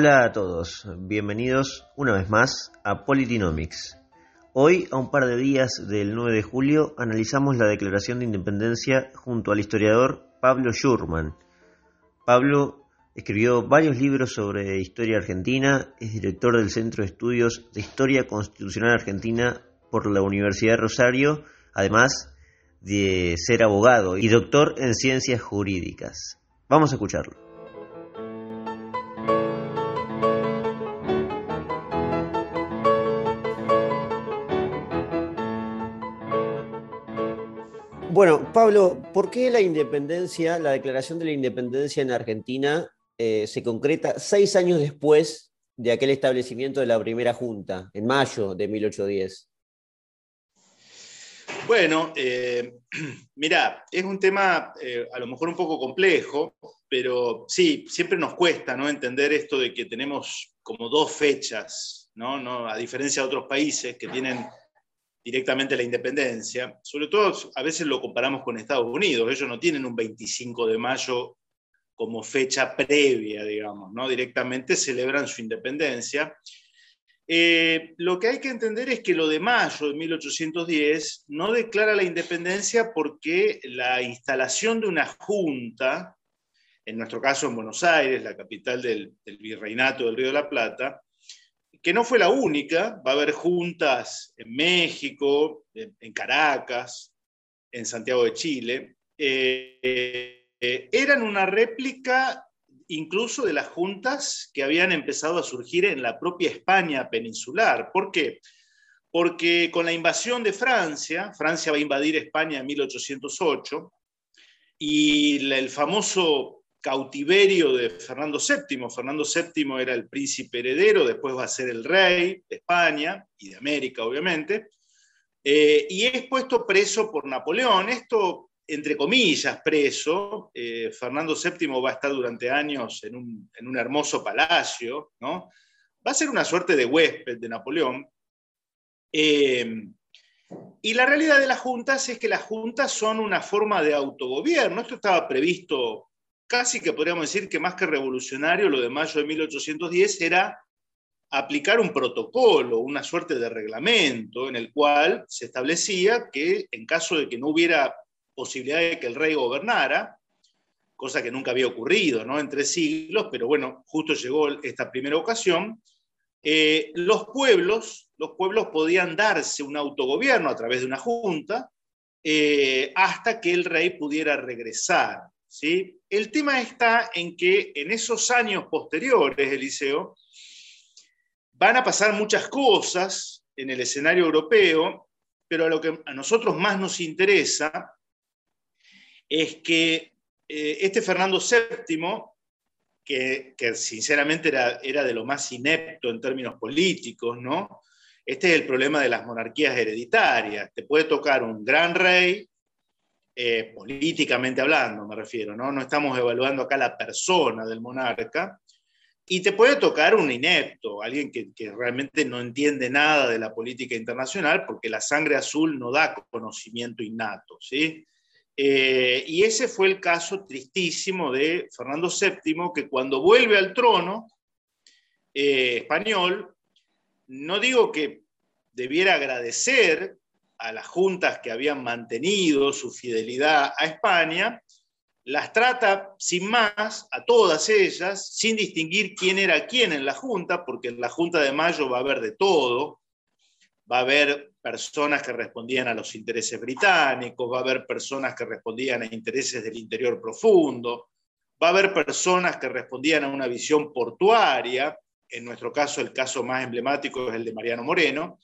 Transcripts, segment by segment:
Hola a todos, bienvenidos una vez más a Politinomics. Hoy, a un par de días del 9 de julio, analizamos la Declaración de Independencia junto al historiador Pablo Schurman. Pablo escribió varios libros sobre historia argentina, es director del Centro de Estudios de Historia Constitucional Argentina por la Universidad de Rosario, además de ser abogado y doctor en ciencias jurídicas. Vamos a escucharlo. Bueno, Pablo, ¿por qué la independencia, la declaración de la independencia en Argentina eh, se concreta seis años después de aquel establecimiento de la primera junta, en mayo de 1810? Bueno, eh, mira, es un tema eh, a lo mejor un poco complejo, pero sí, siempre nos cuesta ¿no? entender esto de que tenemos como dos fechas, ¿no? ¿no? a diferencia de otros países que tienen directamente la independencia, sobre todo a veces lo comparamos con Estados Unidos, ellos no tienen un 25 de mayo como fecha previa, digamos, ¿no? directamente celebran su independencia. Eh, lo que hay que entender es que lo de mayo de 1810 no declara la independencia porque la instalación de una junta, en nuestro caso en Buenos Aires, la capital del, del virreinato del Río de la Plata, que no fue la única, va a haber juntas en México, en Caracas, en Santiago de Chile, eh, eh, eran una réplica incluso de las juntas que habían empezado a surgir en la propia España peninsular. ¿Por qué? Porque con la invasión de Francia, Francia va a invadir España en 1808, y el famoso cautiverio de Fernando VII. Fernando VII era el príncipe heredero, después va a ser el rey de España y de América, obviamente, eh, y es puesto preso por Napoleón. Esto, entre comillas, preso. Eh, Fernando VII va a estar durante años en un, hermoso palacio, ¿no? Va a ser una suerte de huésped de Napoleón. Eh, y la realidad de las juntas es que las juntas son una forma de autogobierno. Esto estaba previsto casi que podríamos decir que más que revolucionario, lo de mayo de 1810 era aplicar un protocolo, una suerte de reglamento en el cual se establecía que en caso de que no hubiera posibilidad de que el rey gobernara, cosa que nunca había ocurrido ¿no? en tres siglos, pero bueno, justo llegó esta primera ocasión, eh, los pueblos, los pueblos podían darse un autogobierno a través de una junta eh, hasta que el rey pudiera regresar. ¿Sí? El tema está en que en esos años posteriores, Eliseo, van a pasar muchas cosas en el escenario europeo, pero a lo que a nosotros más nos interesa es que eh, este Fernando VII, que, sinceramente era, era, de lo más inepto en términos políticos, ¿no? Este es el problema de las monarquías hereditarias. Te puede tocar un gran rey eh, políticamente hablando, me refiero, ¿no? No estamos evaluando acá la persona del monarca. Y te puede tocar un inepto, alguien que, realmente no entiende nada de la política internacional, porque la sangre azul no da conocimiento innato, ¿sí? Eh, y ese fue el caso tristísimo de Fernando VII, que cuando vuelve al trono eh, español, no digo que debiera agradecer a las juntas que habían mantenido su fidelidad a España, las trata sin más a todas ellas, sin distinguir quién era quién en la junta, porque en la junta de mayo va a haber de todo, va a haber personas que respondían a los intereses británicos, va a haber personas que respondían a intereses del interior profundo, va a haber personas que respondían a una visión portuaria, en nuestro caso el caso más emblemático es el de Mariano Moreno,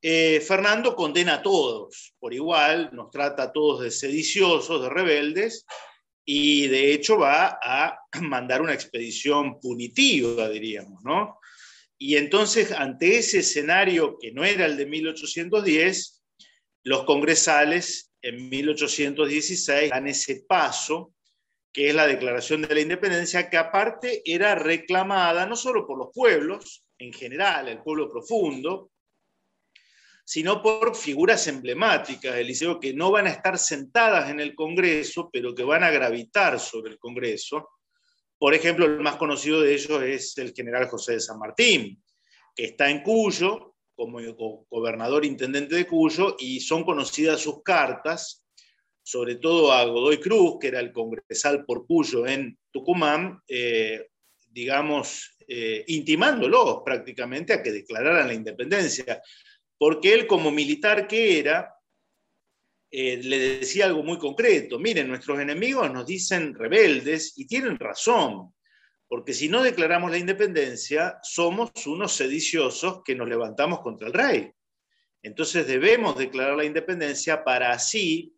eh, Fernando condena a todos por igual, nos trata a todos de sediciosos, de rebeldes, y de hecho va a mandar una expedición punitiva, diríamos, ¿no? Y entonces, ante ese escenario que no era el de 1810, los congresales en 1816 dan ese paso, que es la Declaración de la Independencia, que aparte era reclamada no solo por los pueblos, en general, el pueblo profundo, sino por figuras emblemáticas, Eliseo, que no van a estar sentadas en el Congreso, pero que van a gravitar sobre el Congreso, Por ejemplo, el más conocido de ellos es el general José de San Martín, que está en Cuyo como gobernador intendente de Cuyo y son conocidas sus cartas, sobre todo a Godoy Cruz, que era el congresal por Cuyo en Tucumán, eh, digamos, eh, intimándolos prácticamente a que declararan la independencia, porque él como militar que era, eh, le decía algo muy concreto, miren, nuestros enemigos nos dicen rebeldes y tienen razón, porque si no declaramos la independencia, somos unos sediciosos que nos levantamos contra el rey. Entonces debemos declarar la independencia para así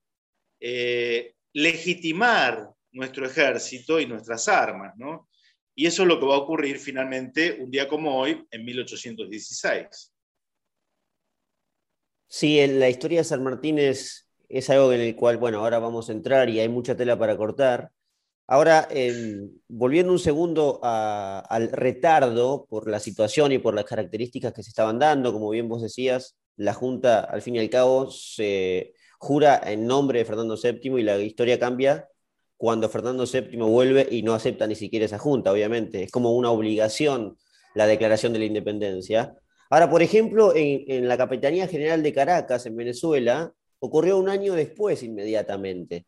eh, legitimar nuestro ejército y nuestras armas, ¿no? Y eso es lo que va a ocurrir finalmente un día como hoy, en 1816. Sí, la historia de San Martín es, es algo en el cual, bueno, ahora vamos a entrar y hay mucha tela para cortar. Ahora, volviendo un segundo al retardo por la situación y por las características que se estaban dando, como bien vos decías, la Junta, al fin y al cabo, se jura en nombre de Fernando VII y la historia cambia cuando Fernando VII vuelve y no acepta ni siquiera esa Junta, obviamente. Es como una obligación la declaración de la independencia. Ahora, por ejemplo, en la Capitanía General de Caracas, en Venezuela, ocurrió un año después inmediatamente.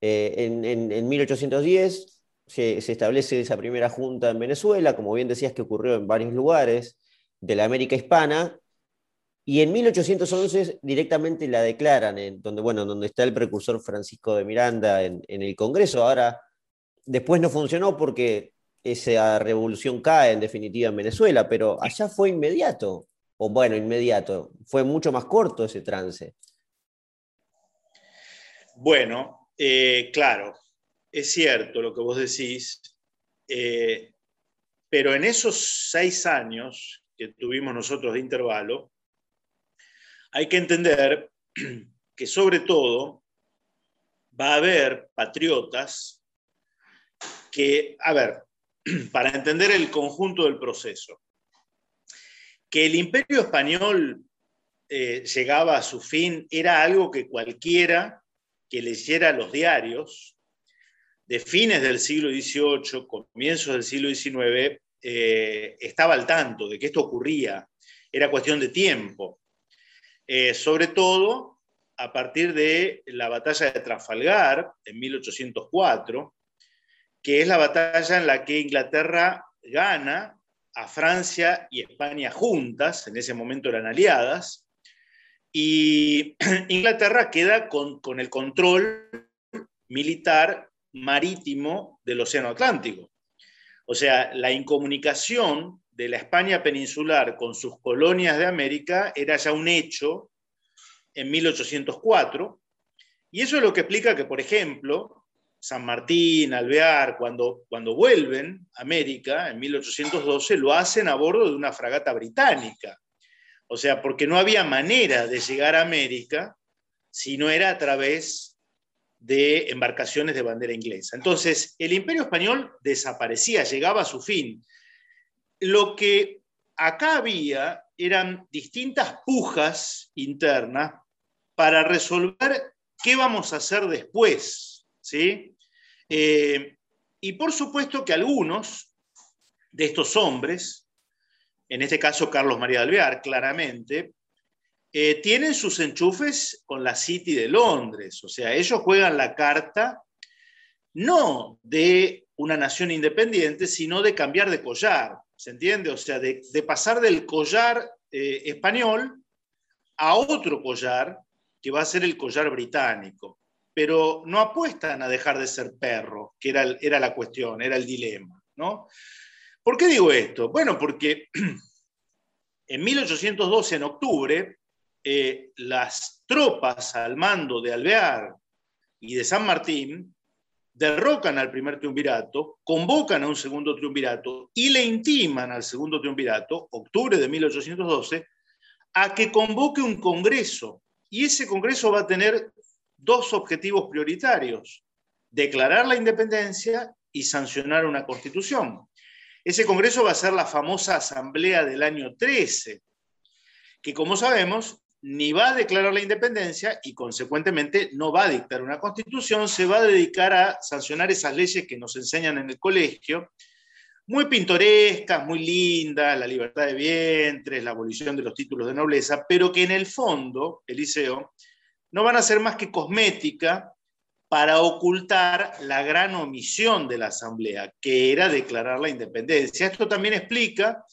Eh, en, 1810 se, establece esa primera junta en Venezuela, como bien decías que ocurrió en varios lugares de la América hispana, y en 1811 directamente la declaran, en donde, bueno, donde está el precursor Francisco de Miranda en, el Congreso. Ahora, después no funcionó porque esa revolución cae en definitiva en Venezuela, pero allá fue inmediato, o bueno, inmediato, fue mucho más corto ese trance. Bueno, eh, claro, es cierto lo que vos decís, eh, pero en esos seis años que tuvimos nosotros de intervalo, hay que entender que sobre todo va a haber patriotas que, a ver, para entender el conjunto del proceso, que el imperio español eh, llegaba a su fin era algo que cualquiera que leyera los diarios de fines del siglo XVIII, comienzos del siglo XIX, eh, estaba al tanto de que esto ocurría. Era cuestión de tiempo. Eh, sobre todo a partir de la batalla de Trafalgar en 1804, que es la batalla en la que Inglaterra gana a Francia y España juntas, en ese momento eran aliadas, y Inglaterra queda con, el control militar marítimo del Océano Atlántico. O sea, la incomunicación de la España peninsular con sus colonias de América era ya un hecho en 1804, y eso es lo que explica que, por ejemplo, San Martín, Alvear, cuando, cuando vuelven a América en 1812, lo hacen a bordo de una fragata británica. O sea, porque no había manera de llegar a América si no era a través de embarcaciones de bandera inglesa. Entonces, el imperio español desaparecía, llegaba a su fin. Lo que acá había eran distintas pujas internas para resolver qué vamos a hacer después. ¿sí? Eh, y por supuesto que algunos de estos hombres en este caso Carlos María de Alvear, claramente, eh, tienen sus enchufes con la City de Londres. O sea, ellos juegan la carta no de una nación independiente, sino de cambiar de collar. ¿Se entiende? O sea, de, pasar del collar eh, español a otro collar que va a ser el collar británico. Pero no apuestan a dejar de ser perro, que era, la cuestión, era el dilema. ¿no? ¿Por qué digo esto? Bueno, porque en 1812, en octubre, eh, las tropas al mando de Alvear y de San Martín derrocan al primer triunvirato, convocan a un segundo triunvirato y le intiman al segundo triunvirato, octubre de 1812, a que convoque un congreso. Y ese congreso va a tener dos objetivos prioritarios, declarar la independencia y sancionar una constitución. Ese congreso va a ser la famosa asamblea del año 13, que como sabemos ni va a declarar la independencia y consecuentemente no va a dictar una constitución, se va a dedicar a sancionar esas leyes que nos enseñan en el colegio, muy pintorescas, muy lindas, la libertad de vientres, la abolición de los títulos de nobleza, pero que en el fondo, Eliseo, no van a ser más que cosmética para ocultar la gran omisión de la Asamblea, que era declarar la independencia. Esto también explica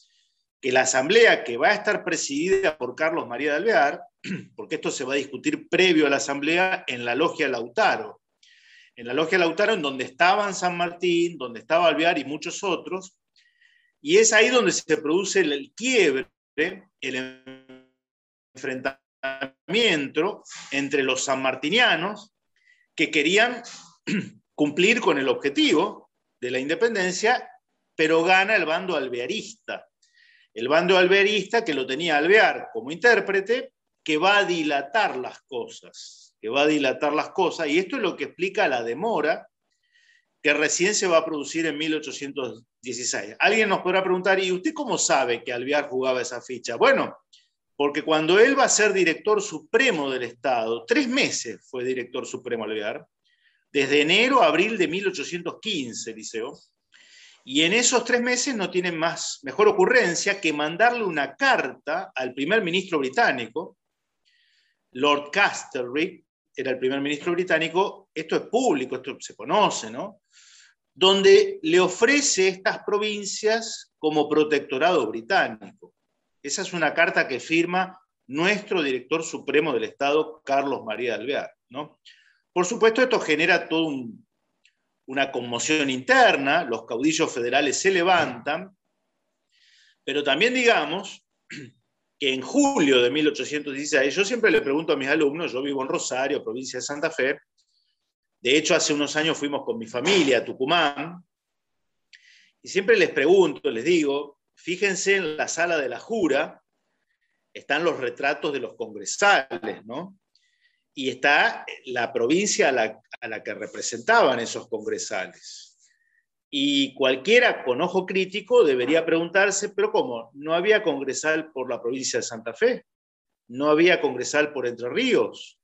que la Asamblea, que va a estar presidida por Carlos María de Alvear, porque esto se va a discutir previo a la Asamblea en la Logia Lautaro, en la Logia Lautaro, en donde estaban San Martín, donde estaba Alvear y muchos otros, y es ahí donde se produce el quiebre, el enfrentamiento entre los sanmartinianos que querían cumplir con el objetivo de la independencia, pero gana el bando alvearista. El bando alvearista que lo tenía Alvear como intérprete, que va a dilatar las cosas, que va a dilatar las cosas, y esto es lo que explica la demora que recién se va a producir en 1816. Alguien nos podrá preguntar, ¿y usted cómo sabe que Alvear jugaba esa ficha? Bueno, porque cuando él va a ser director supremo del Estado, tres meses fue director supremo Alvear, desde enero a abril de 1815, Liceo, y en esos tres meses no tienen más, mejor ocurrencia que mandarle una carta al primer ministro británico, Lord Castlereagh, era el primer ministro británico, esto es público, esto se conoce, ¿no? Donde le ofrece estas provincias como protectorado británico. Esa es una carta que firma nuestro director supremo del Estado, Carlos María Alvear, ¿no? Por supuesto, esto genera todo un, una conmoción interna, los caudillos federales se levantan, pero también digamos que en julio de 1816, yo siempre le pregunto a mis alumnos, yo vivo en Rosario, provincia de Santa Fe, de hecho hace unos años fuimos con mi familia a Tucumán, y siempre les pregunto, les digo, fíjense en la sala de la jura, están los retratos de los congresales, ¿no? y está la provincia a la, que representaban esos congresales. Y cualquiera con ojo crítico debería preguntarse, pero ¿cómo? ¿No había congresal por la provincia de Santa Fe? ¿No había congresal por Entre Ríos?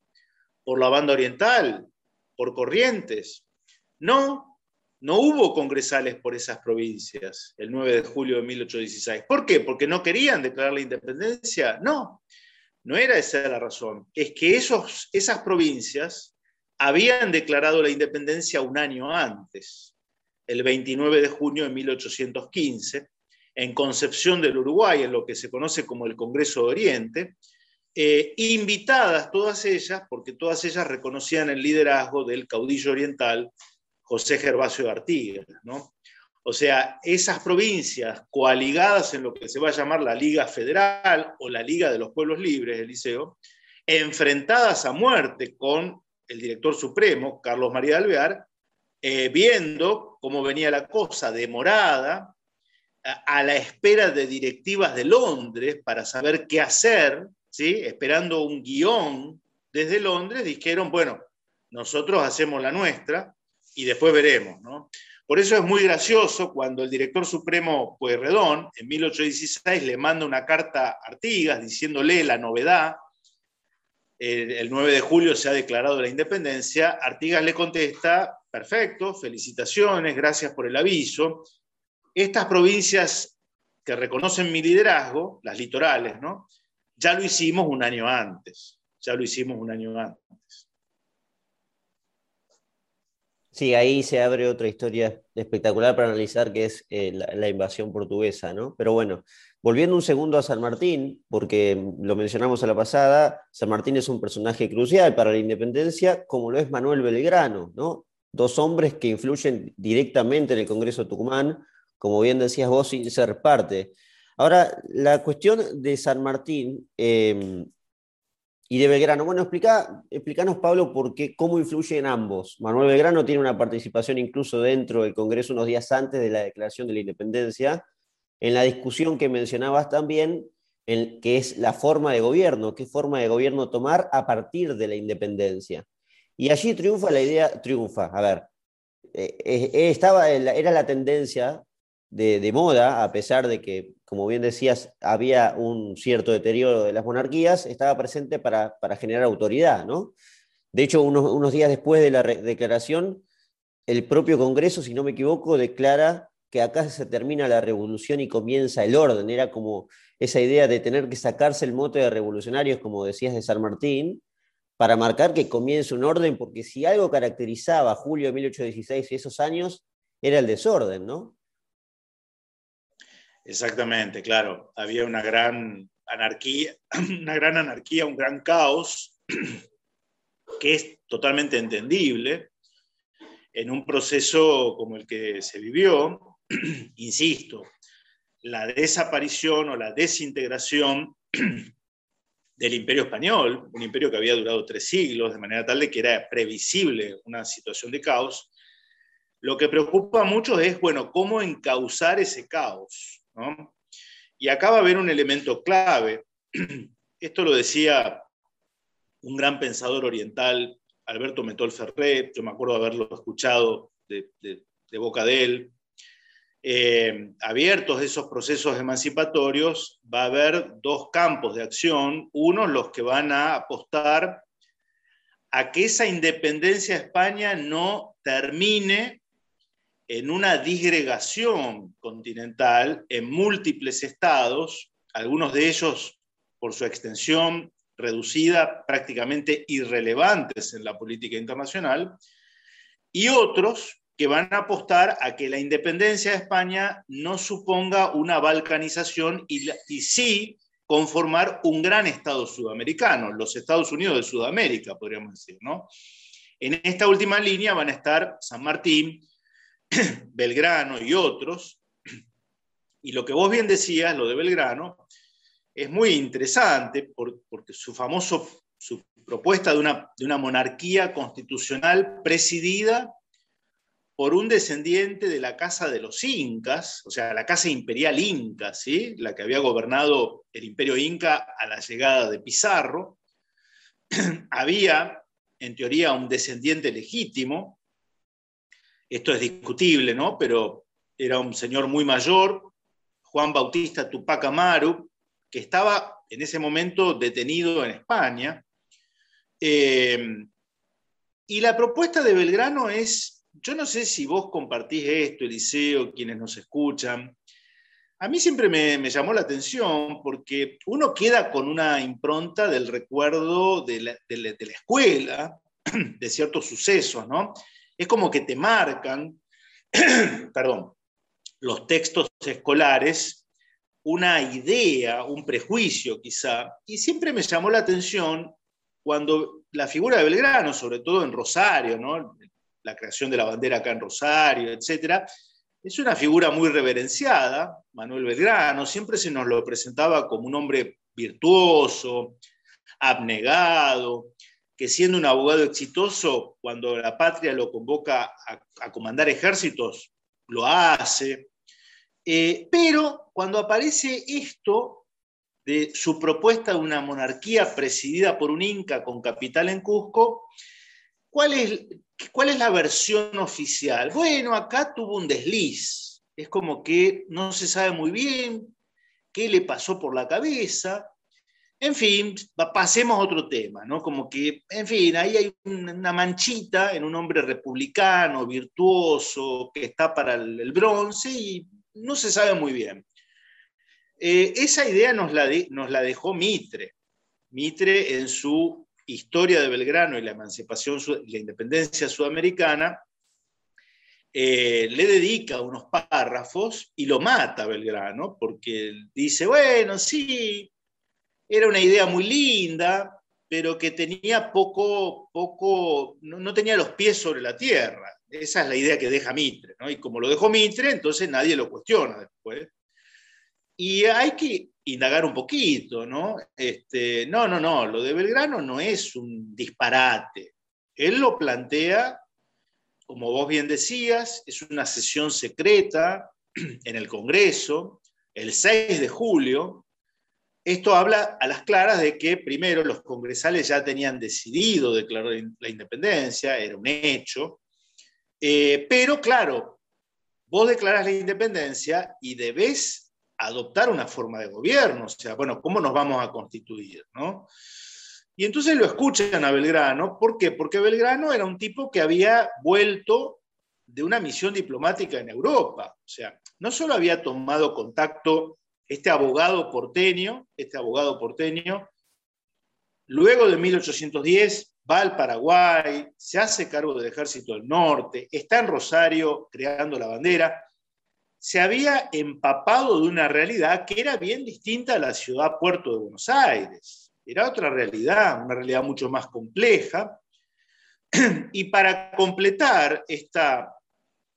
¿Por la banda oriental? ¿Por Corrientes? No, no hubo congresales por esas provincias el 9 de julio de 1816. ¿Por qué? ¿Porque no querían declarar la independencia? No, no era esa la razón, es que esos, esas provincias habían declarado la independencia un año antes, el 29 de junio de 1815, en Concepción del Uruguay, en lo que se conoce como el Congreso de Oriente, eh, invitadas todas ellas, porque todas ellas reconocían el liderazgo del caudillo oriental José Gervasio Artigas. ¿no? O sea, esas provincias coaligadas en lo que se va a llamar la Liga Federal o la Liga de los Pueblos Libres, Eliseo, enfrentadas a muerte con el director supremo, Carlos María de Alvear, eh, viendo cómo venía la cosa demorada, a, la espera de directivas de Londres para saber qué hacer, ¿sí? esperando un guion desde Londres, dijeron, bueno, nosotros hacemos la nuestra y después veremos. ¿no? Por eso es muy gracioso cuando el director supremo Pueyrredón, en 1816, le manda una carta a Artigas diciéndole la novedad, el 9 de julio se ha declarado la independencia, Artigas le contesta, perfecto, felicitaciones, gracias por el aviso. Estas provincias que reconocen mi liderazgo, las litorales, ¿no? Ya lo hicimos un año antes, ya lo hicimos un año antes. Sí, ahí se abre otra historia espectacular para analizar, que es eh, la, invasión portuguesa, ¿no? Pero bueno, volviendo un segundo a San Martín, porque lo mencionamos a la pasada, San Martín es un personaje crucial para la independencia, como lo es Manuel Belgrano, ¿no? Dos hombres que influyen directamente en el Congreso Tucumán, como bien decías vos, sin ser parte. Ahora, la cuestión de San Martín em, y de Belgrano. Bueno, explica, Pablo, por qué, cómo influyen ambos. Manuel Belgrano tiene una participación incluso dentro del Congreso unos días antes de la declaración de la independencia, en la discusión que mencionabas también, que es la forma de gobierno, qué forma de gobierno tomar a partir de la independencia. Y allí triunfa la idea, triunfa, a ver, eh, eh, estaba, era la tendencia de, moda, a pesar de que, como bien decías, había un cierto deterioro de las monarquías, estaba presente para, generar autoridad, ¿no? De hecho, unos, días después de la declaración, el propio Congreso, si no me equivoco, declara que acá se termina la revolución y comienza el orden. Era como esa idea de tener que sacarse el mote de revolucionarios, como decías, de San Martín, para marcar que comienza un orden, porque si algo caracterizaba a julio de 1816 y esos años, era el desorden, ¿no? Exactamente, claro. Había una gran anarquía, una gran anarquía, un gran caos, que es totalmente entendible en un proceso como el que se vivió, insisto, la desaparición o la desintegración del imperio español, un imperio que había durado tres siglos, de manera tal de que era previsible una situación de caos, lo que preocupa mucho es, bueno, cómo encauzar ese caos. Y acá va a haber un elemento clave. Esto lo decía un gran pensador oriental, Alberto Metol Ferré, yo me acuerdo haberlo escuchado de, boca de él. Eh, abiertos esos procesos emancipatorios, va a haber dos campos de acción. Uno, los que van a apostar a que esa independencia de España no termine en una disgregación continental en múltiples estados, algunos de ellos por su extensión reducida, prácticamente irrelevantes en la política internacional, y otros que van a apostar a que la independencia de España no suponga una balcanización y, y sí conformar un gran Estado sudamericano, los Estados Unidos de Sudamérica, podríamos decir, ¿no? En esta última línea van a estar San Martín, Belgrano y otros. Y lo que vos bien decías, lo de Belgrano, es muy interesante porque su famoso, su propuesta de una, de una monarquía constitucional presidida por un descendiente de la casa de los incas, o sea, la casa imperial inca, ¿sí? la que había gobernado el imperio inca a la llegada de Pizarro. había, en teoría, un descendiente legítimo, esto es discutible, ¿no? Pero era un señor muy mayor, Juan Bautista Tupac Amaru, que estaba en ese momento detenido en España. Eh, y la propuesta de Belgrano es, yo no sé si vos compartís esto, Eliseo, quienes nos escuchan, a mí siempre me, llamó la atención porque uno queda con una impronta del recuerdo de la, de la escuela, de ciertos sucesos, ¿no? Es como que te marcan, perdón, los textos escolares una idea, un prejuicio quizá, y siempre me llamó la atención cuando la figura de Belgrano, sobre todo en Rosario, ¿no? la creación de la bandera acá en Rosario, etc., es una figura muy reverenciada, Manuel Belgrano, siempre se nos lo presentaba como un hombre virtuoso, abnegado, que siendo un abogado exitoso, cuando la patria lo convoca a, comandar ejércitos, lo hace. Eh, pero cuando aparece esto de su propuesta de una monarquía presidida por un inca con capital en Cusco, ¿cuál es, cuál es la versión oficial? Bueno, acá tuvo un desliz. Es como que no se sabe muy bien qué le pasó por la cabeza. En fin, pasemos a otro tema, ¿no? Como que, en fin, ahí hay una manchita en un hombre republicano, virtuoso, que está para el, bronce y no se sabe muy bien. Eh, esa idea nos la, dejó Mitre. Mitre en su historia de Belgrano y la emancipación, la independencia sudamericana, eh, le dedica unos párrafos y lo mata Belgrano, porque dice, bueno, sí, era una idea muy linda, pero que tenía poco, poco, no, tenía los pies sobre la tierra. Esa es la idea que deja Mitre, ¿no? Y como lo dejó Mitre, entonces nadie lo cuestiona después. Y hay que indagar un poquito, ¿no? Este, no, no, no, lo de Belgrano no es un disparate. Él lo plantea, como vos bien decías, es una sesión secreta en el Congreso, el 6 de julio, esto habla a las claras de que, primero, los congresales ya tenían decidido declarar la independencia, era un hecho, eh, pero claro, vos declarás la independencia y debés adoptar una forma de gobierno, o sea, bueno, ¿cómo nos vamos a constituir? ¿no? Y entonces lo escuchan a Belgrano, ¿por qué? Porque Belgrano era un tipo que había vuelto de una misión diplomática en Europa, o sea, no solo había tomado contacto este abogado porteño, este abogado porteño, luego de 1810 va al Paraguay, se hace cargo del Ejército del Norte, está en Rosario creando la bandera, se había empapado de una realidad que era bien distinta a la ciudad puerto de Buenos Aires. Era otra realidad, una realidad mucho más compleja. Y para completar esta,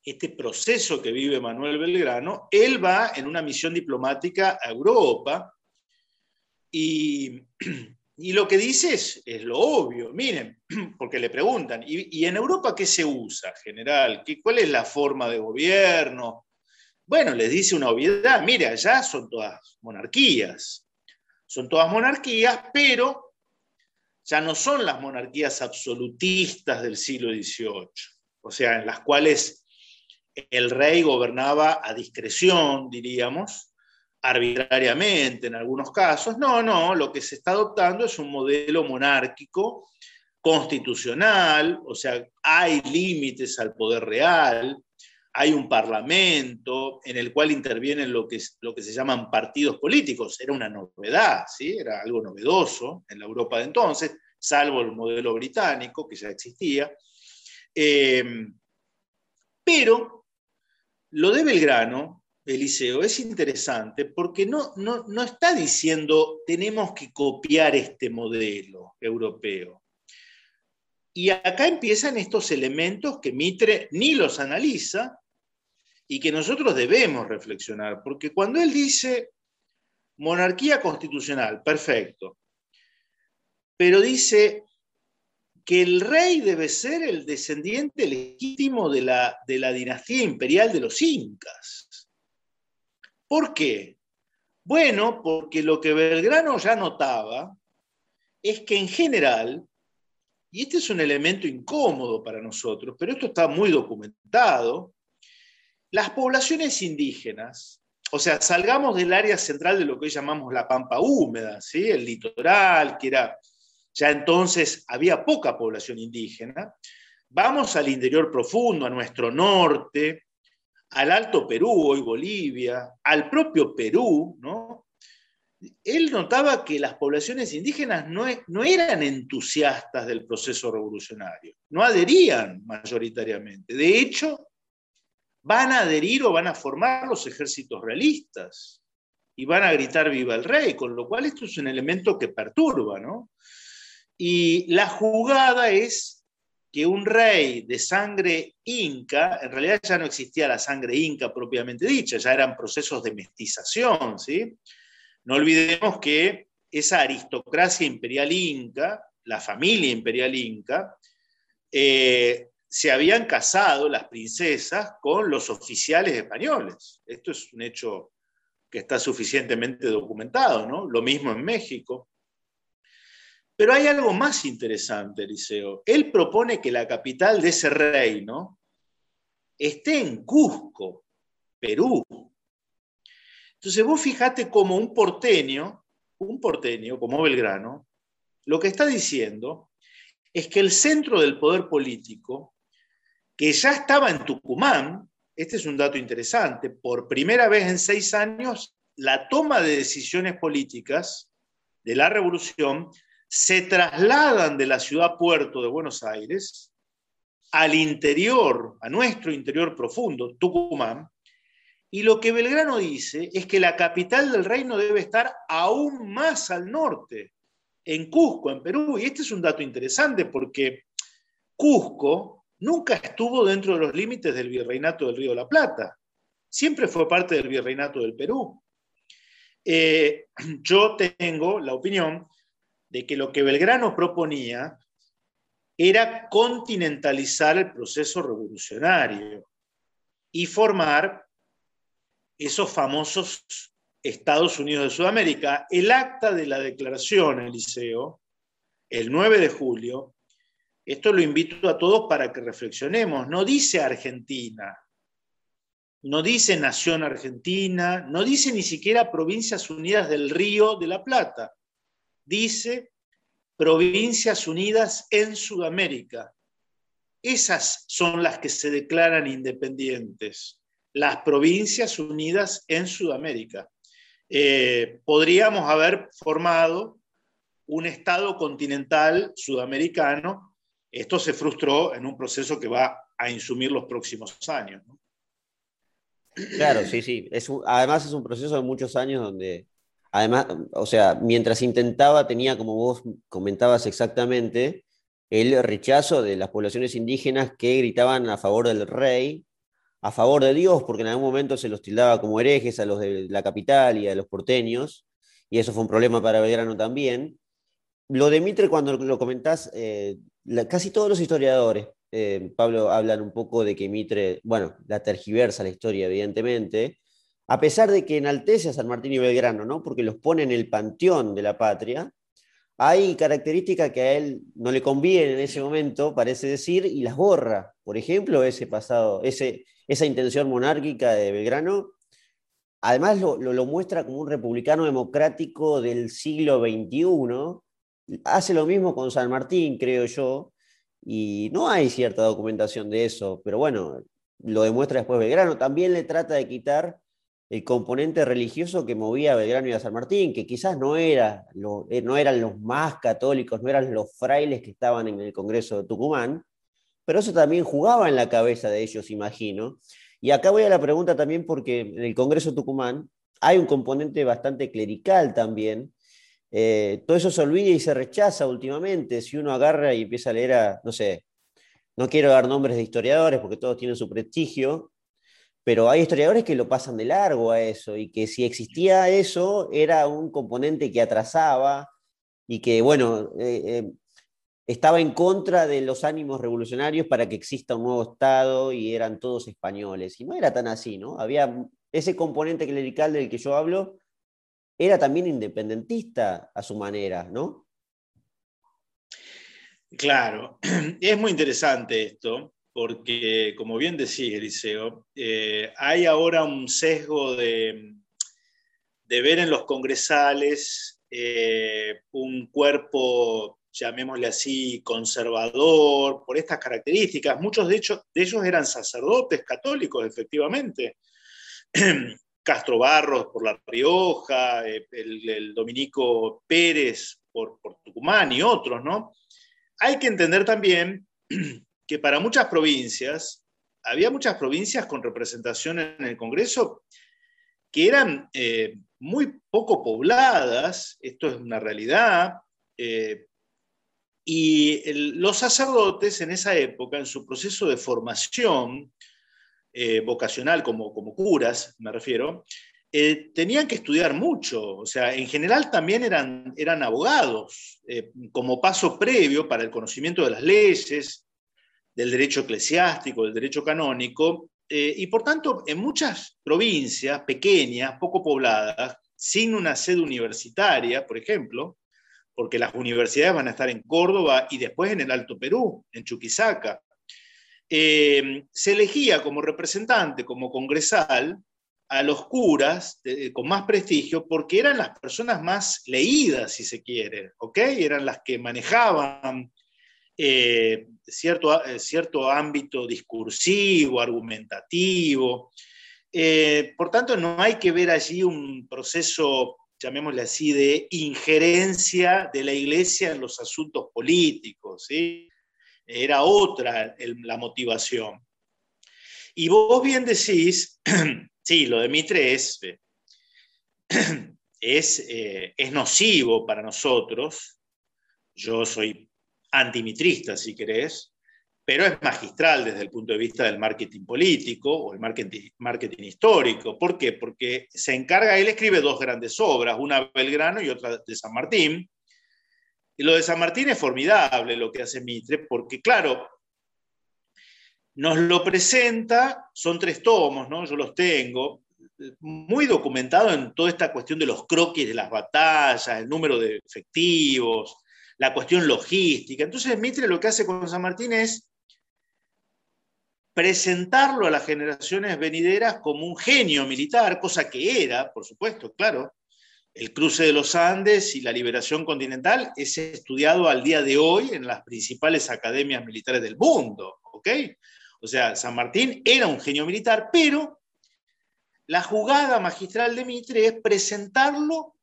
este proceso que vive Manuel Belgrano, él va en una misión diplomática a Europa y y lo que dice es, lo obvio, miren, porque le preguntan, ¿y, en Europa qué se usa, general? ¿Qué, ¿Cuál es la forma de gobierno? Bueno, les dice una obviedad, mire, allá son todas monarquías, son todas monarquías, pero ya no son las monarquías absolutistas del siglo XVIII, o sea, en las cuales el rey gobernaba a discreción, diríamos, arbitrariamente en algunos casos. No, no, lo que se está adoptando es un modelo monárquico constitucional, o sea, hay límites al poder real, hay un parlamento en el cual intervienen lo que, lo que se llaman partidos políticos. Era una novedad, ¿sí? era algo novedoso en la Europa de entonces, salvo el modelo británico que ya existía. Eh, pero lo de Belgrano Eliseo, es interesante porque no, no, está diciendo tenemos que copiar este modelo europeo. Y acá empiezan estos elementos que Mitre ni los analiza y que nosotros debemos reflexionar, porque cuando él dice monarquía constitucional, perfecto, pero dice que el rey debe ser el descendiente legítimo de la, de la dinastía imperial de los incas. ¿Por qué? Bueno, porque lo que Belgrano ya notaba es que en general, y este es un elemento incómodo para nosotros, pero esto está muy documentado, las poblaciones indígenas, o sea, salgamos del área central de lo que hoy llamamos la pampa húmeda, ¿sí? el litoral, que era, ya entonces había poca población indígena, vamos al interior profundo, a nuestro norte, al Alto Perú, hoy Bolivia, al propio Perú, ¿no? Él notaba que las poblaciones indígenas no, no eran entusiastas del proceso revolucionario, no adherían mayoritariamente. De hecho, van a adherir o van a formar los ejércitos realistas y van a gritar viva el rey, con lo cual esto es un elemento que perturba, ¿no? Y la jugada es que un rey de sangre inca, en realidad ya no existía la sangre inca propiamente dicha, ya eran procesos de mestización, ¿sí? No olvidemos que esa aristocracia imperial inca, la familia imperial inca, eh, se habían casado las princesas con los oficiales españoles. Esto es un hecho que está suficientemente documentado, ¿no? Lo mismo en México. Pero hay algo más interesante, Eliseo. Él propone que la capital de ese reino esté en Cusco, Perú. Entonces vos fijate como un porteño, un porteño como Belgrano, lo que está diciendo es que el centro del poder político, que ya estaba en Tucumán, este es un dato interesante, por primera vez en seis años, la toma de decisiones políticas de la revolución se trasladan de la ciudad puerto de Buenos Aires al interior, a nuestro interior profundo, Tucumán, y lo que Belgrano dice es que la capital del reino debe estar aún más al norte, en Cusco, en Perú. Y este es un dato interesante porque Cusco nunca estuvo dentro de los límites del virreinato del Río de la Plata. Siempre fue parte del virreinato del Perú. Eh, yo tengo la opinión de que lo que Belgrano proponía era continentalizar el proceso revolucionario y formar esos famosos Estados Unidos de Sudamérica. El acta de la declaración, Eliseo, el 9 de julio, esto lo invito a todos para que reflexionemos, no dice Argentina, no dice Nación Argentina, no dice ni siquiera Provincias Unidas del Río de la Plata, dice Provincias Unidas en Sudamérica. Esas son las que se declaran independientes, las Provincias Unidas en Sudamérica. Eh, podríamos haber formado un Estado continental sudamericano. Esto se frustró en un proceso que va a insumir los próximos años. Claro, sí, sí. además es un proceso de muchos años donde, además, o sea, mientras intentaba, tenía, como vos comentabas exactamente, el rechazo de las poblaciones indígenas que gritaban a favor del rey, a favor de Dios, porque en algún momento se los tildaba como herejes a los de la capital y a los porteños, y eso fue un problema para Belgrano también. Lo de Mitre, cuando lo comentás, eh, casi todos los historiadores, eh, Pablo, hablan un poco de que Mitre, bueno, la tergiversa la historia, evidentemente, a pesar de que enaltece a San Martín y Belgrano, ¿no? Porque los pone en el panteón de la patria, hay características que a él no le conviene en ese momento, parece decir, y las borra. Por ejemplo, ese pasado, ese, esa intención monárquica de Belgrano, además lo, lo muestra como un republicano democrático del siglo XXI. Hace lo mismo con San Martín, creo yo, y no hay cierta documentación de eso, pero bueno, lo demuestra después Belgrano. También le trata de quitar el componente religioso que movía a Belgrano y a San Martín, que quizás no, era, eh, no eran los más católicos, no eran los frailes que estaban en el Congreso de Tucumán, pero eso también jugaba en la cabeza de ellos, imagino. Y acá voy a la pregunta también porque en el Congreso de Tucumán hay un componente bastante clerical también, eh, todo eso se olvida y se rechaza últimamente. Si uno agarra y empieza a leer a, no sé, no quiero dar nombres de historiadores porque todos tienen su prestigio, pero hay historiadores que lo pasan de largo a eso y que si existía eso era un componente que atrasaba y que, bueno, eh, eh, estaba en contra de los ánimos revolucionarios para que exista un nuevo Estado y eran todos españoles. Y no era tan así, ¿no? Había ese componente clerical del que yo hablo, era también independentista a su manera, ¿no? Claro, es muy interesante esto, porque como bien decía Eliseo, eh, hay ahora un sesgo de, ver en los congresales eh, un cuerpo, llamémosle así, conservador, por estas características. Muchos de, hecho, de ellos eran sacerdotes católicos, efectivamente. Castro Barros por La Rioja, eh, el, Dominico Pérez por, Tucumán y otros, ¿no? Hay que entender también que para muchas provincias, había muchas provincias con representación en el Congreso que eran eh, muy poco pobladas, esto es una realidad, eh, y los sacerdotes en esa época, en su proceso de formación, eh, vocacional como, como curas, me refiero, tenían que estudiar mucho, o sea, en general también eran, eran abogados, como paso previo para el conocimiento de las leyes, del derecho eclesiástico, del derecho canónico, y por tanto, en muchas provincias pequeñas, poco pobladas, sin una sede universitaria, por ejemplo, porque las universidades van a estar en Córdoba y después en el Alto Perú, en Chuquisaca, eh, se elegía como representante, como congresal, a los curas con más prestigio porque eran las personas más leídas, si se quiere, ¿ok? Eran las que manejaban eh, cierto, eh, cierto ámbito discursivo, argumentativo. por tanto, no hay que ver allí un proceso, llamémosle así, de injerencia de la iglesia en los asuntos políticos, era otra la motivación. Y vos bien decís, sí, lo de Mitre es, eh, es nocivo para nosotros, yo soy antimitrista si querés, pero es magistral desde el punto de vista del marketing político o el marketing, histórico. ¿Por qué? Porque se encarga, él escribe dos grandes obras, una Belgrano y otra de San Martín, y lo de San Martín es formidable lo que hace Mitre, porque claro, nos lo presenta, son tres tomos, ¿no? Yo los tengo, muy documentado en toda esta cuestión de los croquis de las batallas, el número de efectivos, la cuestión logística. Entonces Mitre lo que hace con San Martín es presentarlo a las generaciones venideras como un genio militar, cosa que era, por supuesto, claro. El cruce de los Andes y la liberación continental es estudiado al día de hoy en las principales academias militares del mundo, ¿ok? O sea, San Martín era un genio militar, pero la jugada magistral de Mitre es presentarlo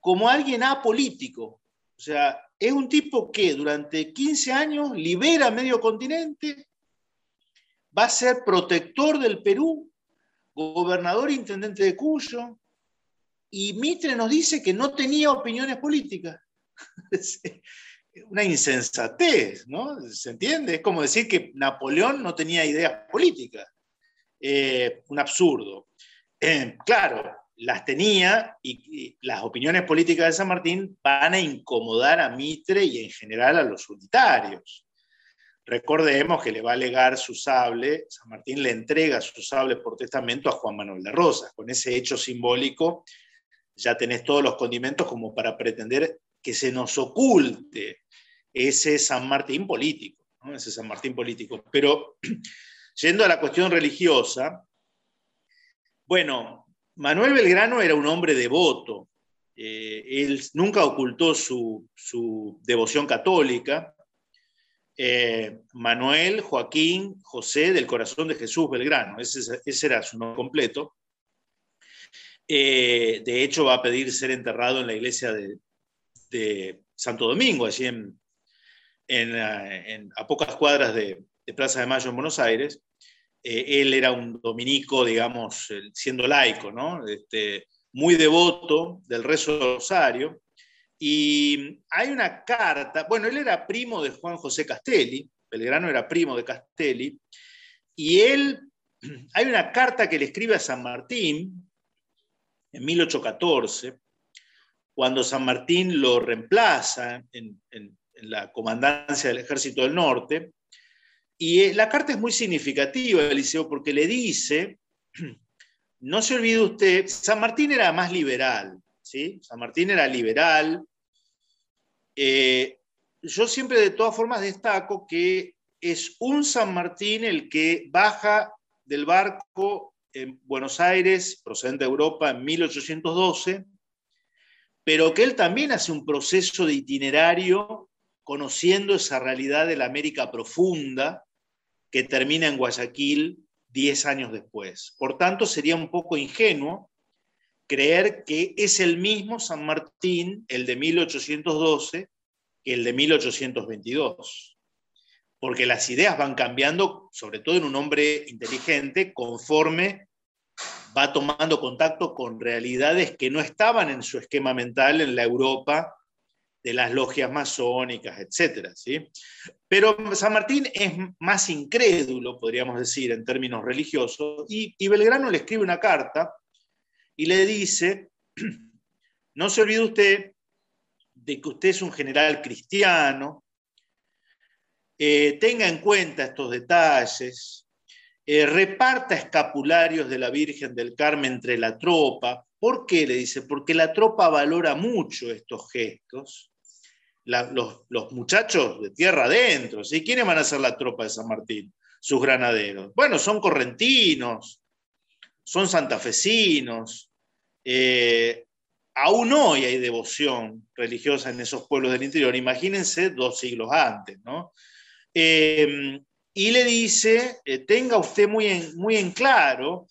como alguien apolítico. O sea, es un tipo que durante 15 años libera medio continente, va a ser protector del Perú, gobernador e intendente de Cuyo, y Mitre nos dice que no tenía opiniones políticas. Una insensatez, ¿no? ¿Se entiende? Es como decir que Napoleón no tenía ideas políticas. Eh, un absurdo. Eh, claro, las tenía y, las opiniones políticas de San Martín van a incomodar a Mitre y en general a los unitarios. Recordemos que le va a legar su sable, San Martín le entrega su sable por testamento a Juan Manuel de Rosas. Con ese hecho simbólico ya tenés todos los condimentos como para pretender que se nos oculte ese San Martín político, ese San Martín político. Pero yendo a la cuestión religiosa, bueno, Manuel Belgrano era un hombre devoto. Eh, él nunca ocultó su, devoción católica. Eh, Manuel Joaquín José del Corazón de Jesús Belgrano, ese, era su nombre completo. Eh, de hecho, va a pedir ser enterrado en la iglesia de, Santo Domingo, allí a pocas cuadras de Plaza de Mayo en Buenos Aires. Eh, él era un dominico, digamos, siendo laico, ¿no? Este, muy devoto del rezo del rosario. Y hay una carta, bueno, él era primo de Juan José Castelli, Belgrano era primo de Castelli, y él, hay una carta que le escribe a San Martín en 1814, cuando San Martín lo reemplaza en la comandancia del Ejército del Norte, y eh, la carta es muy significativa, Eliseo, porque le dice, no se olvide usted, San Martín era más liberal, ¿sí? San Martín era liberal. Eh, yo siempre de todas formas destaco que es un San Martín el que baja del barco en Buenos Aires, procedente de Europa, en 1812, pero que él también hace un proceso de itinerario conociendo esa realidad de la América profunda, que termina en Guayaquil 10 años después. Por tanto, sería un poco ingenuo creer que es el mismo San Martín, el de 1812, que el de 1822. Porque las ideas van cambiando, sobre todo en un hombre inteligente, conforme va tomando contacto con realidades que no estaban en su esquema mental en la Europa de las logias masónicas, etc. ¿sí? Pero San Martín es más incrédulo, podríamos decir, en términos religiosos, y, Belgrano le escribe una carta y le dice, no se olvide usted de que usted es un general cristiano, eh, tenga en cuenta estos detalles, eh, reparta escapularios de la Virgen del Carmen entre la tropa. ¿Por qué? Le dice, porque la tropa valora mucho estos gestos los, muchachos de tierra adentro. ¿sí? ¿Quiénes van a ser la tropa de San Martín? Sus granaderos. Bueno, son correntinos, son santafesinos. Eh, aún hoy hay devoción religiosa en esos pueblos del interior. Imagínense dos siglos antes, ¿no? Eh, y le dice, eh, tenga usted muy en, muy en claro,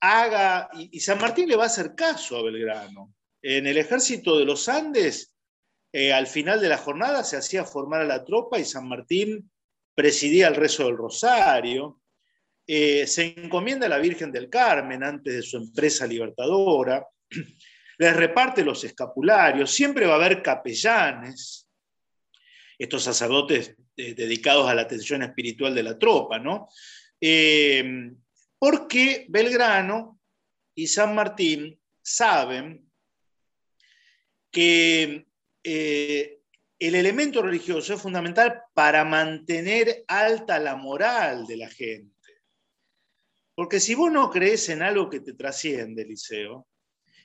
haga, y, San Martín le va a hacer caso a Belgrano. En el ejército de los Andes eh, al final de la jornada se hacía formar a la tropa y San Martín presidía el rezo del Rosario. Eh, se encomienda a la Virgen del Carmen antes de su empresa libertadora. Les reparte los escapularios. Siempre va a haber capellanes, estos sacerdotes eh, dedicados a la atención espiritual de la tropa, ¿no? Porque Belgrano y San Martín saben que eh, el elemento religioso es fundamental para mantener alta la moral de la gente. Porque si vos no crees en algo que te trasciende, Eliseo,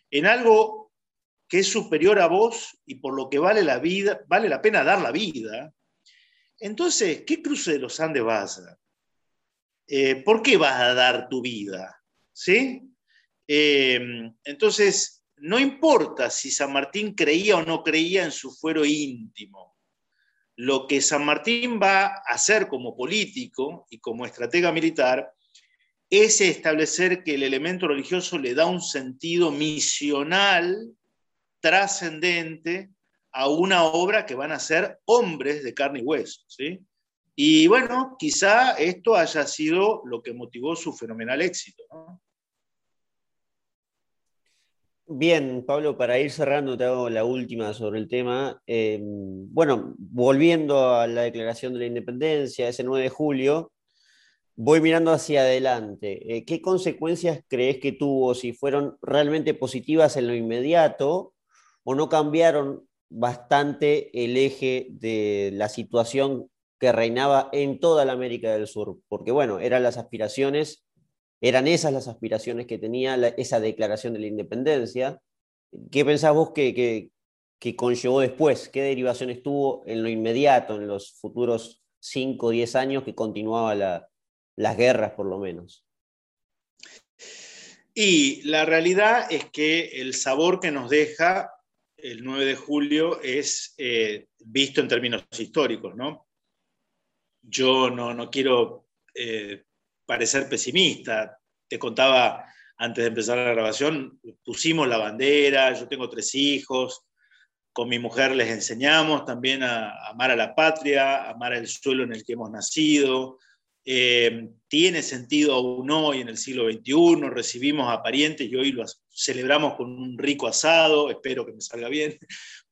en algo que es superior a vos y por lo que vale la vida, vale la pena dar la vida, entonces, ¿qué cruce de los Andes vas a? Eh, ¿por qué vas a dar tu vida? ¿Sí? Eh, entonces, no importa si San Martín creía o no creía en su fuero íntimo. Lo que San Martín va a hacer como político y como estratega militar es establecer que el elemento religioso le da un sentido misional trascendente a una obra que van a ser hombres de carne y hueso. ¿sí? Y bueno, quizá esto haya sido lo que motivó su fenomenal éxito. Bien, Pablo, para ir cerrando, te hago la última sobre el tema. Eh, bueno, volviendo a la declaración de la independencia, ese 9 de julio, voy mirando hacia adelante. Eh, ¿Qué consecuencias crees que tuvo? Si fueron realmente positivas en lo inmediato o no cambiaron bastante el eje de la situación que reinaba en toda la América del Sur, porque bueno, eran las aspiraciones, eran esas las aspiraciones que tenía esa declaración de la independencia. ¿Qué pensás vos que, que, que, conllevó después? ¿Qué derivaciones tuvo en lo inmediato, en los futuros 5 o 10 años que continuaba la, las guerras por lo menos? Y la realidad es que el sabor que nos deja el 9 de julio es eh, visto en términos históricos, ¿no? Yo no, quiero eh, parecer pesimista. Te contaba antes de empezar la grabación, pusimos la bandera, yo tengo tres hijos, con mi mujer les enseñamos también a, a amar a la patria, a amar el suelo en el que hemos nacido, eh, tiene sentido aún hoy en el siglo XXI, recibimos a parientes y hoy lo celebramos con un rico asado, espero que me salga bien.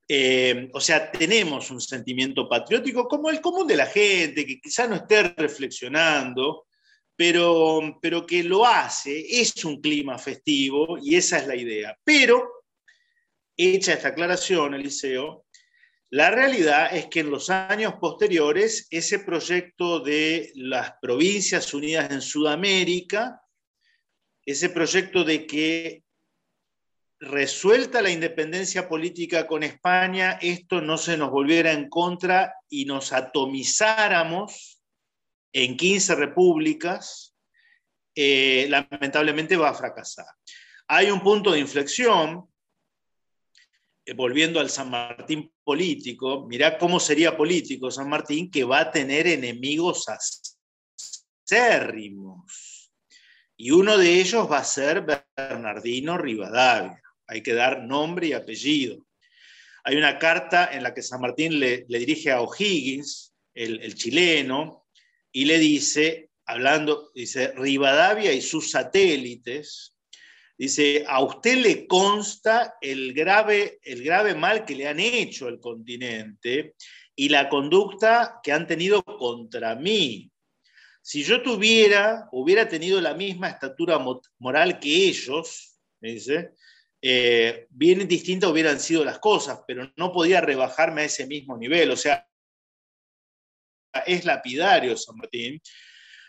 Eh, o sea, tenemos un sentimiento patriótico como el común de la gente, que quizá no esté reflexionando, pero, pero que lo hace, es un clima festivo y esa es la idea. Pero, hecha esta aclaración, Eliseo, la realidad es que en los años posteriores, ese proyecto de las provincias unidas en Sudamérica, ese proyecto de que resuelta la independencia política con España, esto no se nos volviera en contra y nos atomizáramos en 15 repúblicas, eh, lamentablemente va a fracasar. Hay un punto de inflexión eh, volviendo al San Martín político, mirá cómo sería político San Martín, que va a tener enemigos acérrimos. Y uno de ellos va a ser Bernardino Rivadavia. Hay que dar nombre y apellido. Hay una carta en la que San Martín le, dirige a O'Higgins, el, chileno, y le dice, hablando, dice, Rivadavia y sus satélites, Dice, a usted le consta el grave, el grave mal que le han hecho al continente y la conducta que han tenido contra mí. Si yo tuviera, hubiera tenido la misma estatura moral que ellos, dice, eh, bien distintas hubieran sido las cosas, pero no podía rebajarme a ese mismo nivel. O sea, es lapidario San Martín.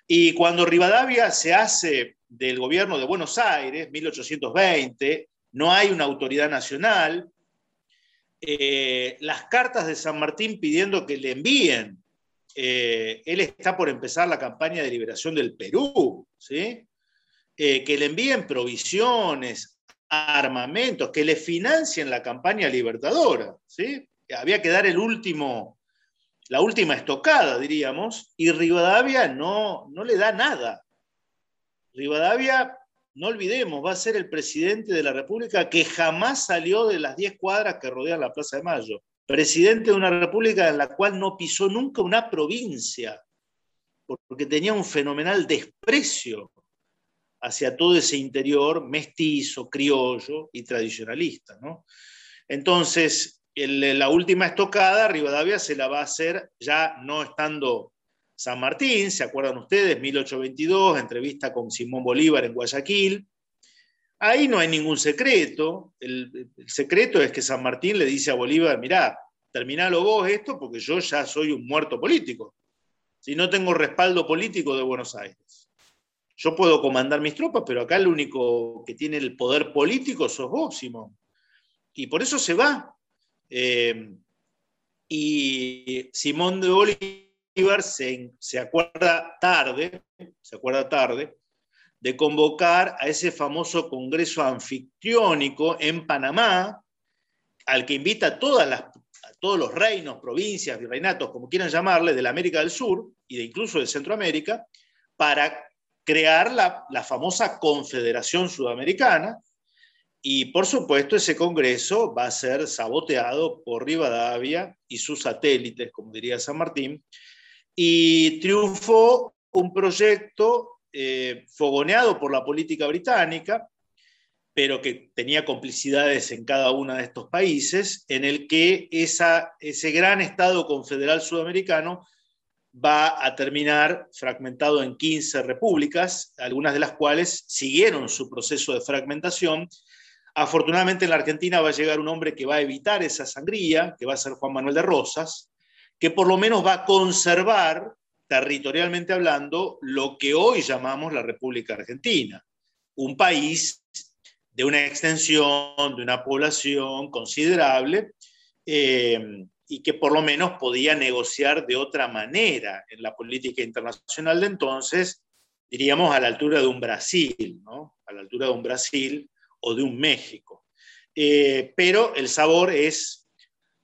Y cuando Rivadavia se hace del gobierno de Buenos Aires, 1820, no hay una autoridad nacional. Eh, las cartas de San Martín pidiendo que le envíen, eh, él está por empezar la campaña de liberación del Perú, ¿sí? Que le envíen provisiones, armamentos, que le financien la campaña libertadora. ¿sí? Había que dar el último, la última estocada, diríamos, y Rivadavia no, no le da nada. Rivadavia, no olvidemos, va a ser el presidente de la República que jamás salió de las 10 cuadras que rodean la Plaza de Mayo. Presidente de una república en la cual no pisó nunca una provincia, porque tenía un fenomenal desprecio hacia todo ese interior mestizo, criollo y tradicionalista. Entonces, la última estocada, Rivadavia se la va a hacer ya no estando San Martín, ¿se acuerdan ustedes? 1822, entrevista con Simón Bolívar en Guayaquil. Ahí no hay ningún secreto. El, secreto es que San Martín le dice a Bolívar, mirá, terminalo vos esto porque yo ya soy un muerto político. Si no tengo respaldo político de Buenos Aires. Yo puedo comandar mis tropas, pero acá el único que tiene el poder político sos vos, Simón. Y por eso se va. Eh, y Simón de Bolívar se, se acuerda tarde, se acuerda tarde, de convocar a ese famoso congreso anfictiónico en Panamá, al que invita a, todos los reinos, provincias, virreinatos, como quieran llamarle, de la América del Sur y de incluso de Centroamérica, para crear la, famosa Confederación Sudamericana. Y por supuesto ese congreso va a ser saboteado por Rivadavia y sus satélites, como diría San Martín, y triunfó un proyecto eh, fogoneado por la política británica, pero que tenía complicidades en cada uno de estos países, en el que ese gran Estado confederal sudamericano va a terminar fragmentado en 15 repúblicas, algunas de las cuales siguieron su proceso de fragmentación. Afortunadamente en la Argentina va a llegar un hombre que va a evitar esa sangría, que va a ser Juan Manuel de Rosas, que por lo menos va a conservar territorialmente hablando, lo que hoy llamamos la República Argentina, un país de una extensión, de una población considerable, eh, y que por lo menos podía negociar de otra manera en la política internacional de entonces, diríamos a la altura de un Brasil, ¿no? a la altura de un Brasil o de un México. Eh, pero el sabor es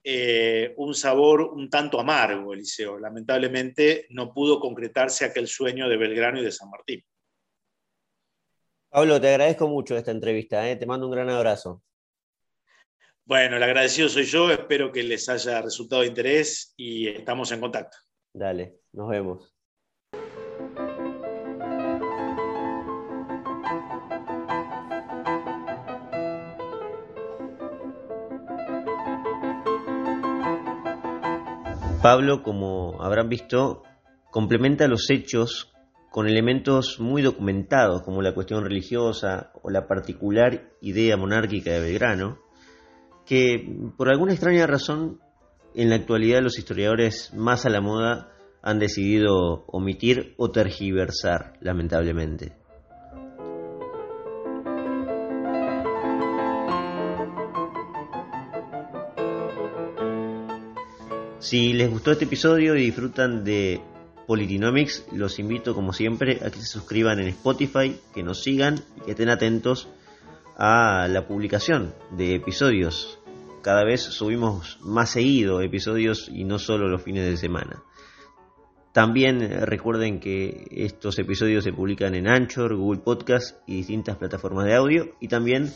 eh, un sabor un tanto amargo, Eliseo. Lamentablemente no pudo concretarse aquel sueño de Belgrano y de San Martín. Pablo, te agradezco mucho esta entrevista, ¿eh? te mando un gran abrazo. Bueno, el agradecido soy yo, espero que les haya resultado de interés y estamos en contacto. Dale, nos vemos. Pablo, como habrán visto, complementa los hechos con elementos muy documentados, como la cuestión religiosa o la particular idea monárquica de Belgrano, que por alguna extraña razón en la actualidad los historiadores más a la moda han decidido omitir o tergiversar, lamentablemente. Si les gustó este episodio y disfrutan de Politinomics, los invito como siempre a que se suscriban en Spotify, que nos sigan y que estén atentos a la publicación de episodios. Cada vez subimos más seguido episodios y no solo los fines de semana. También eh, recuerden que estos episodios se publican en Anchor, Google Podcast y distintas plataformas de audio. Y también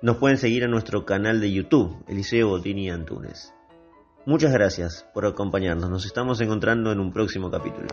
nos pueden seguir en nuestro canal de YouTube, Eliseo Botini Antunes. Muchas gracias por acompañarnos. Nos estamos encontrando en un próximo capítulo.